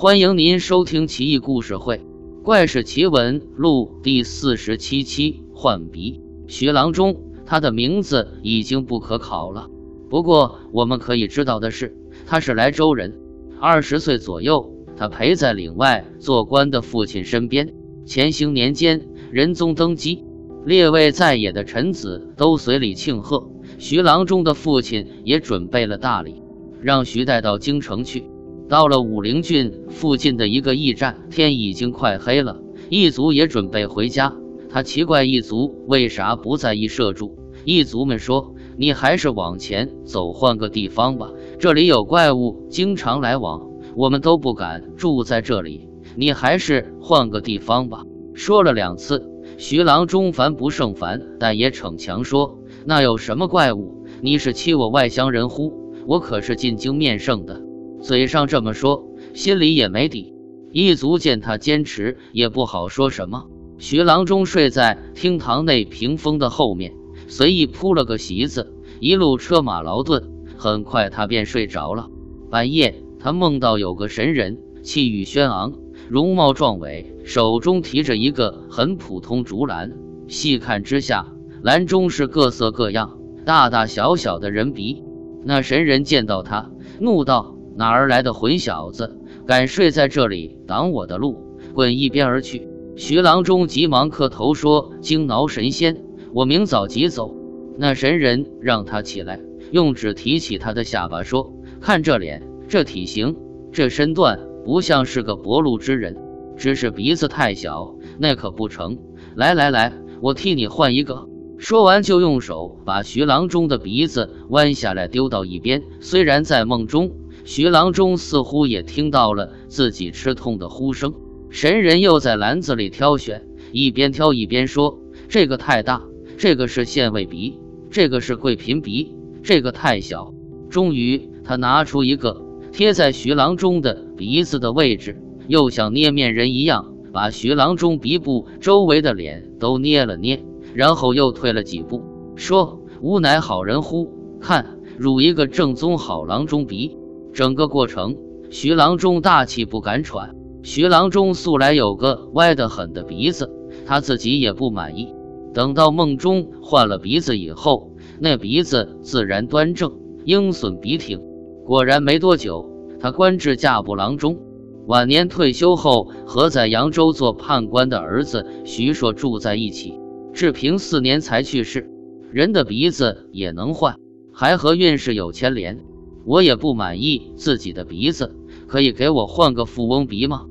欢迎您收听《奇异故事会·怪事奇闻录》第四十七期换鼻。徐郎中，他的名字已经不可考了。不过我们可以知道的是，他是莱州人，二十岁左右，他陪在岭外做官的父亲身边。乾兴年间，仁宗登基，列位在野的臣子都随礼庆贺。徐郎中的父亲也准备了大礼，让徐带到京城去。到了武陵郡附近的一个驿站，天已经快黑了，异族也准备回家。他奇怪异族为啥不在驿舍住。异族们说：“你还是往前走，换个地方吧。这里有怪物，经常来往，我们都不敢住在这里。你还是换个地方吧。”说了两次，徐郎中烦不胜烦，但也逞强说。那有什么怪物？你是欺我外乡人乎？我可是进京面圣的，嘴上这么说，心里也没底。一族见他坚持，也不好说什么。徐郎中睡在厅堂内屏风的后面，随意铺了个席子，一路车马劳顿，很快他便睡着了。半夜，他梦到有个神人，气宇轩昂，容貌壮伟，手中提着一个很普通竹篮，细看之下。篮中是各色各样、大大小小的人鼻。那神人见到他，怒道：“哪儿来的混小子，敢睡在这里挡我的路，滚一边而去！”徐郎中急忙磕头说：“惊挠神仙，我明早即走。”那神人让他起来，用指提起他的下巴说：“看这脸，这体型，这身段，不像是个薄禄之人。只是鼻子太小，那可不成。来来来，我替你换一个。”说完，就用手把徐郎中的鼻子弯下来，丢到一边。虽然在梦中，徐郎中似乎也听到了自己吃痛的呼声。神人又在篮子里挑选，一边挑一边说：“这个太大，这个是县尉鼻，这个是贵嫔鼻，这个太小。”终于，他拿出一个贴在徐郎中的鼻子的位置，又像捏面人一样，把徐郎中鼻部周围的脸都捏了捏。然后又退了几步，说：“吾乃好人乎？看，汝一个正宗好郎中鼻。”整个过程，徐郎中大气不敢喘。徐郎中素来有个歪得很的鼻子，他自己也不满意。等到梦中换了鼻子以后，那鼻子自然端正，鹰隼鼻挺。果然没多久，他官至驾部郎中。晚年退休后，和在扬州做判官的儿子徐硕住在一起。治平四年才去世，人的鼻子也能换，还和运势有牵连。我也不满意自己的鼻子，可以给我换个富翁鼻吗？